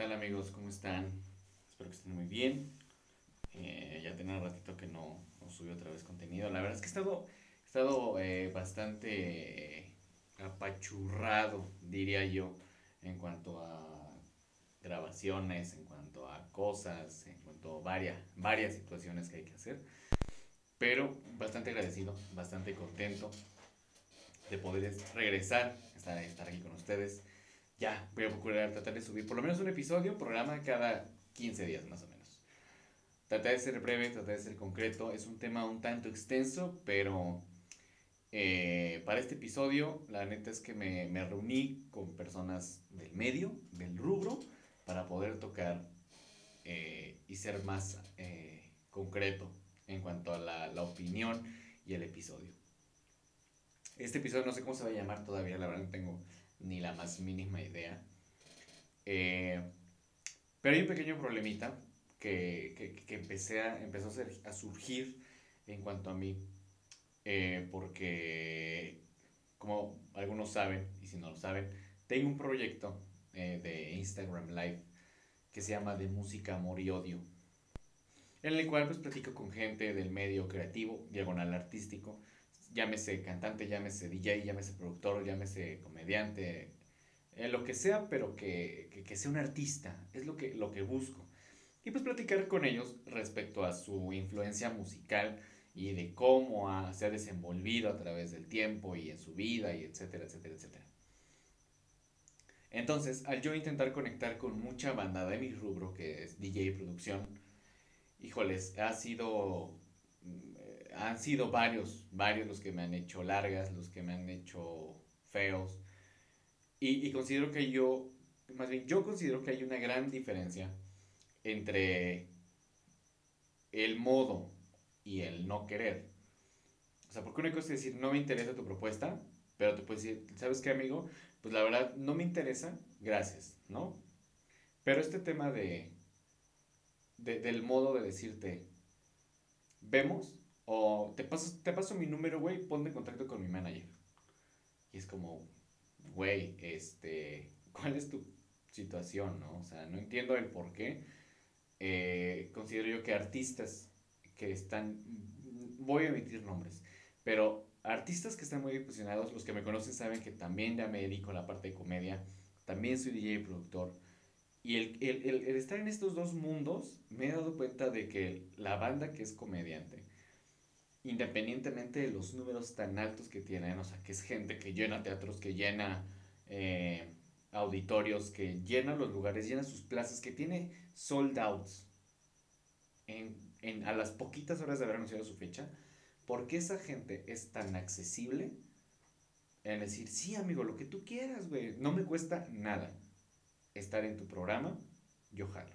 tal amigos? ¿Cómo están? Espero que estén muy bien. Eh, ya tenía un ratito que no, no subí otra vez contenido. La verdad es que he estado, he estado eh, bastante eh, apachurrado, diría yo, en cuanto a grabaciones, en cuanto a cosas, en cuanto a varias, varias situaciones que hay que hacer. Pero bastante agradecido, bastante contento de poder regresar, estar, estar aquí con ustedes ya voy a procurar tratar de subir por lo menos un episodio, programa cada 15 días más o menos. Tratar de ser breve, tratar de ser concreto. Es un tema un tanto extenso, pero eh, para este episodio la neta es que me, me, reuní con personas del medio, del rubro, para poder tocar eh, y ser más eh, concreto en cuanto a la, la opinión y el episodio. Este episodio no sé cómo se va a llamar todavía, la verdad no tengo ni la más mínima idea. Eh, pero hay un pequeño problemita que, que, que empecé a, empezó a, a, surgir en cuanto a mí, eh, porque como algunos saben, y si no lo saben, tengo un proyecto eh, de Instagram Live que se llama De Música, Amor y Odio, en el cual pues platico con gente del medio creativo, diagonal artístico, llámese cantante, llámese DJ, llámese productor, llámese comediante, eh, lo que sea, pero que, que, que, sea un artista, es lo que, lo que busco. Y pues platicar con ellos respecto a su influencia musical y de cómo ha, se ha desenvolvido a través del tiempo y en su vida y etcétera, etcétera, etcétera. Entonces, al yo intentar conectar con mucha banda de mi rubro, que es DJ producción, híjoles, ha sido han sido varios, varios los que me han hecho largas, los que me han hecho feos. Y, y, considero que yo, más bien, yo considero que hay una gran diferencia entre el modo y el no querer. O sea, porque una cosa es decir, no me interesa tu propuesta, pero te puedes decir, ¿sabes qué, amigo? Pues la verdad, no me interesa, gracias, ¿no? Pero este tema de, de del modo de decirte, vemos, o te paso, te paso mi número, güey, ponme en contacto con mi manager. Y es como, güey, este, ¿cuál es tu situación, no? O sea, no entiendo el por qué. Eh, considero yo que artistas que están, voy a emitir nombres, pero artistas que están muy posicionados, los que me conocen saben que también ya me dedico a la parte de comedia, también soy DJ y productor. Y el, el, el, el estar en estos dos mundos, me he dado cuenta de que la banda que es comediante, independientemente de los números tan altos que tienen, o sea, que es gente que llena teatros, que llena eh, auditorios, que llena los lugares, llena sus plazas, que tiene sold outs en, en, a las poquitas horas de haber anunciado su fecha, ¿por qué esa gente es tan accesible en decir, sí, amigo, lo que tú quieras, güey, no me cuesta nada estar en tu programa, yo jalo.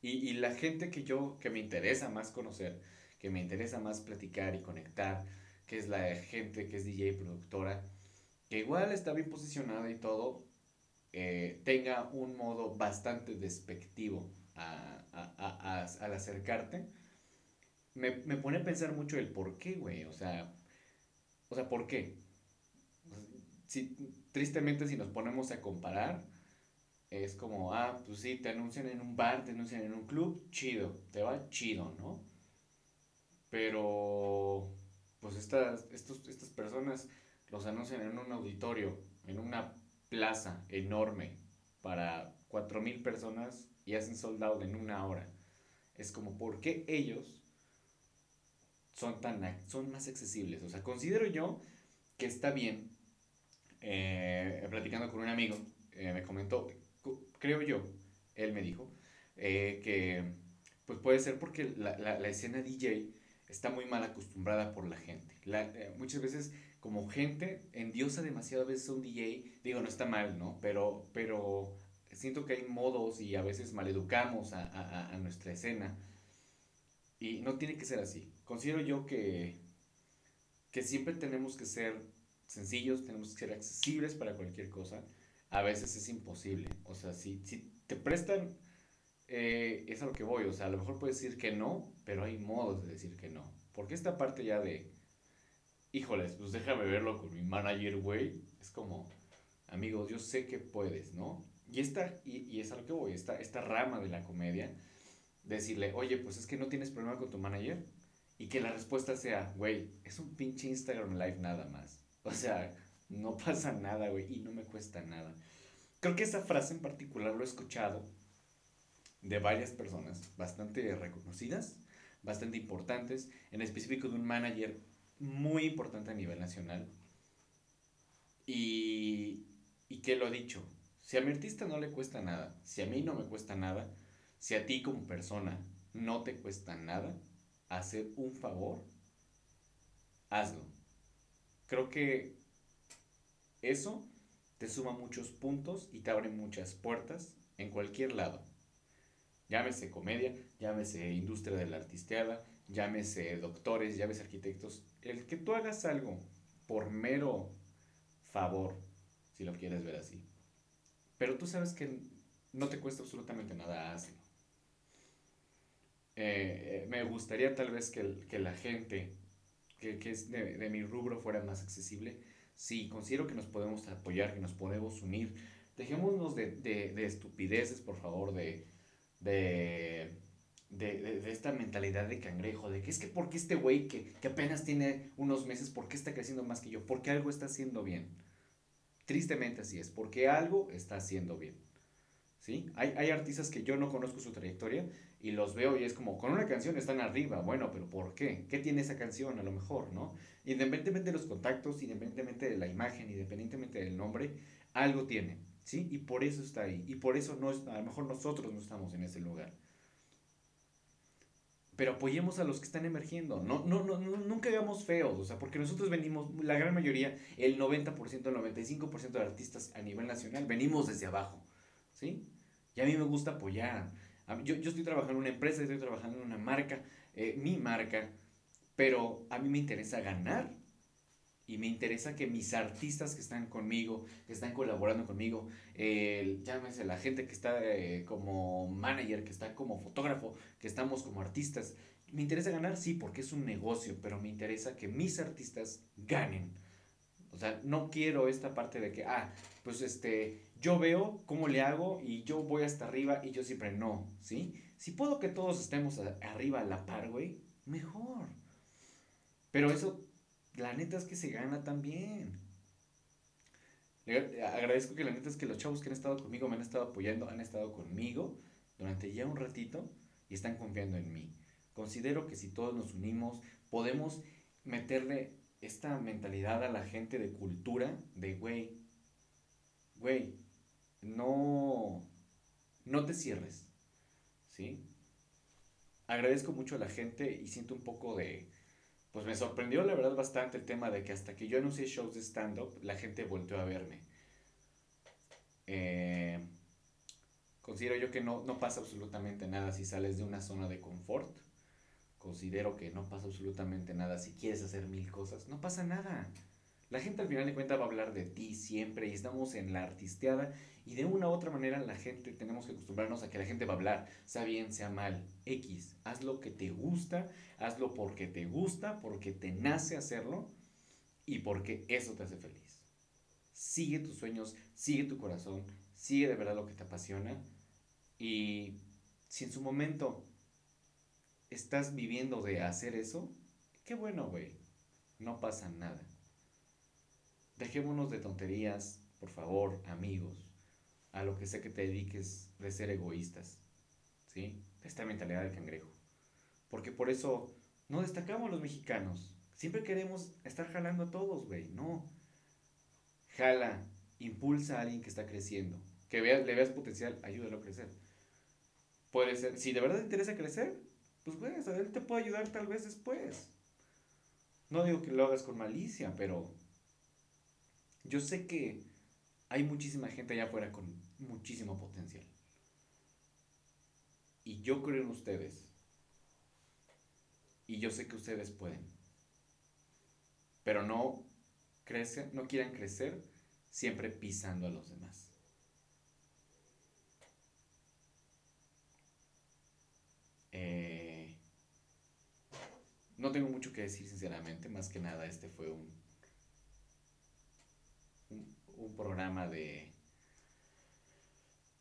Y, y la gente que yo, que me interesa más conocer, que me interesa más platicar y conectar, que es la gente que es DJ productora, que igual está bien posicionada y todo, eh, tenga un modo bastante despectivo a, a, a, al acercarte, me, me, pone a pensar mucho el por qué, güey, o sea, o sea, ¿por qué? Si, tristemente si nos ponemos a comparar, es como, ah, pues sí, te anuncian en un bar, te anuncian en un club, chido, te va chido, ¿no? Pero, pues estas, estos, estas personas los anuncian en un auditorio, en una plaza enorme para 4.000 personas y hacen soldado en una hora. Es como, ¿por qué ellos son, tan, son más accesibles? O sea, considero yo que está bien, eh, platicando con un amigo, eh, me comentó, creo yo, él me dijo, eh, que pues puede ser porque la, la, la escena DJ está muy mal acostumbrada por la gente. Eh, muchas veces como gente endiosa demasiado a veces a un DJ, digo, no está mal, ¿no? Pero, pero siento que hay modos y a veces maleducamos a, a, a nuestra escena. Y no tiene que ser así. Considero yo que, que siempre tenemos que ser sencillos, tenemos que ser accesibles para cualquier cosa. A veces es imposible. O sea, si, si te prestan eh, es a lo que voy, o sea, a lo mejor puedes decir que no, pero hay modos de decir que no. Porque esta parte ya de, híjoles, pues déjame verlo con mi manager, güey, es como, amigos, yo sé que puedes, ¿no? Y, esta, y, y es a lo que voy, esta, esta rama de la comedia, decirle, oye, pues es que no tienes problema con tu manager. Y que la respuesta sea, güey, es un pinche Instagram Live nada más. O sea, no pasa nada, güey, y no me cuesta nada. Creo que esa frase en particular lo he escuchado de varias personas bastante reconocidas, bastante importantes, en específico de un manager muy importante a nivel nacional. Y, y que lo ha dicho, si a mi artista no le cuesta nada, si a mí no me cuesta nada, si a ti como persona no te cuesta nada hacer un favor, hazlo. Creo que eso te suma muchos puntos y te abre muchas puertas en cualquier lado. Llámese comedia, llámese industria de la artisteada, llámese doctores, llámese arquitectos. El que tú hagas algo por mero favor, si lo quieres ver así. Pero tú sabes que no te cuesta absolutamente nada hacerlo. Eh, eh, me gustaría tal vez que, que la gente que, que es de, mi rubro fuera más accesible. Sí, considero que nos podemos apoyar, que nos podemos unir. Dejémonos de, de, de estupideces, por favor, de, de, de, de, esta mentalidad de cangrejo, de que es que porque este güey que, que apenas tiene unos meses, ¿por qué está creciendo más que yo? Porque algo está haciendo bien. Tristemente así es, porque algo está haciendo bien. ¿Sí? Hay, hay artistas que yo no conozco su trayectoria y los veo y es como, con una canción están arriba, bueno, pero ¿por qué? ¿Qué tiene esa canción a lo mejor, no? Independientemente de los contactos, independientemente de la imagen, independientemente del nombre, algo tiene, ¿sí? Y por eso está ahí, y por eso no, a lo mejor nosotros no estamos en ese lugar. Pero apoyemos a los que están emergiendo, no, no, no, no nunca hagamos feos, o sea, porque nosotros venimos, la gran mayoría, el 90%, el 95% de artistas a nivel nacional, venimos desde abajo, ¿sí? Y a mí me gusta apoyar, yo, yo estoy trabajando en una empresa, estoy trabajando en una marca, eh, mi marca, pero a mí me interesa ganar y me interesa que mis artistas que están conmigo, que están colaborando conmigo, eh, llámese la gente que está eh, como manager, que está como fotógrafo, que estamos como artistas, me interesa ganar, sí, porque es un negocio, pero me interesa que mis artistas ganen. O sea, no quiero esta parte de que, ah, pues este, yo veo cómo le hago y yo voy hasta arriba y yo siempre no, ¿sí? Si puedo que todos estemos arriba a la par, güey, mejor. Pero eso, la neta es que se gana también. Agradezco que la neta es que los chavos que han estado conmigo me han estado apoyando, han estado conmigo durante ya un ratito y están confiando en mí. Considero que si todos nos unimos, podemos meterle esta mentalidad a la gente de cultura de, güey, güey, no, no te cierres, ¿sí? Agradezco mucho a la gente y siento un poco de, pues me sorprendió la verdad bastante el tema de que hasta que yo anuncié shows de stand-up, la gente volvió a verme. Eh, considero yo que no, no pasa absolutamente nada si sales de una zona de confort. Considero que no pasa absolutamente nada si quieres hacer mil cosas. No pasa nada. La gente al final de cuentas va a hablar de ti siempre y estamos en la artisteada y de una u otra manera la gente tenemos que acostumbrarnos a que la gente va a hablar, sea bien, sea mal, X, haz lo que te gusta, hazlo porque te gusta, porque te nace hacerlo y porque eso te hace feliz. Sigue tus sueños, sigue tu corazón, sigue de verdad lo que te apasiona y si en su momento estás viviendo de hacer eso, qué bueno, güey, no pasa nada. Dejémonos de tonterías, por favor, amigos, a lo que sé que te dediques de ser egoístas, ¿sí? Esta mentalidad del cangrejo. Porque por eso no destacamos los mexicanos. Siempre queremos estar jalando a todos, güey. No. Jala, impulsa a alguien que está creciendo. Que veas, le veas potencial, ayúdalo a crecer. Puede ser, si de verdad te interesa crecer, pues güey, él te puede ayudar tal vez después. No digo que lo hagas con malicia, pero yo sé que hay muchísima gente allá afuera con muchísimo potencial. Y yo creo en ustedes. Y yo sé que ustedes pueden. Pero no crecen, no quieran crecer siempre pisando a los demás. Eh, no tengo mucho que decir sinceramente, más que nada este fue un un programa de,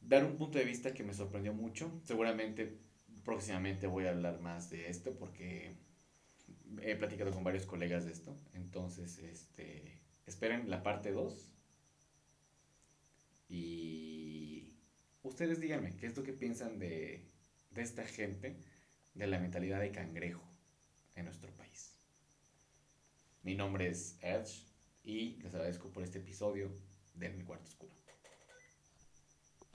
dar un punto de vista que me sorprendió mucho. Seguramente próximamente voy a hablar más de esto porque he platicado con varios colegas de esto. Entonces, este, esperen la parte 2. Y ustedes díganme, ¿qué es lo que piensan de, de esta gente, de la mentalidad de cangrejo en nuestro país? Mi nombre es Edge y les agradezco por este episodio de Mi Cuarto Oscuro.